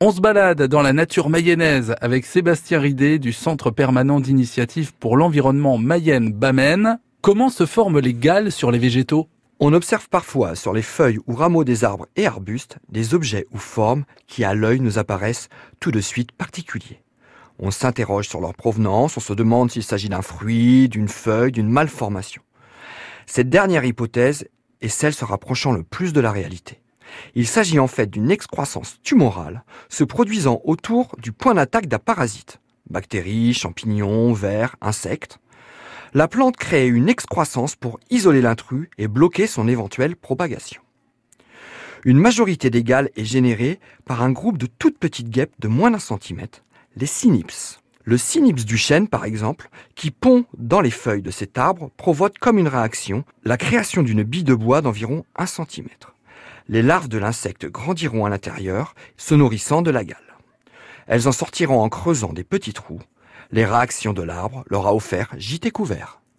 On se balade dans la nature mayonnaise avec Sébastien Ridé du Centre permanent d'initiative pour l'environnement Mayenne-Bamène. Comment se forment les galles sur les végétaux? On observe parfois sur les feuilles ou rameaux des arbres et arbustes des objets ou formes qui à l'œil nous apparaissent tout de suite particuliers. On s'interroge sur leur provenance, on se demande s'il s'agit d'un fruit, d'une feuille, d'une malformation. Cette dernière hypothèse est celle se rapprochant le plus de la réalité. Il s'agit en fait d'une excroissance tumorale se produisant autour du point d'attaque d'un parasite. Bactéries, champignons, vers, insectes. La plante crée une excroissance pour isoler l'intrus et bloquer son éventuelle propagation. Une majorité des galles est générée par un groupe de toutes petites guêpes de moins d'un centimètre, les cynips. Le cynips du chêne, par exemple, qui pond dans les feuilles de cet arbre, provoque comme une réaction la création d'une bille de bois d'environ un centimètre les larves de l'insecte grandiront à l'intérieur, se nourrissant de la gale. Elles en sortiront en creusant des petits trous. Les réactions de l'arbre leur a offert gîte couvert.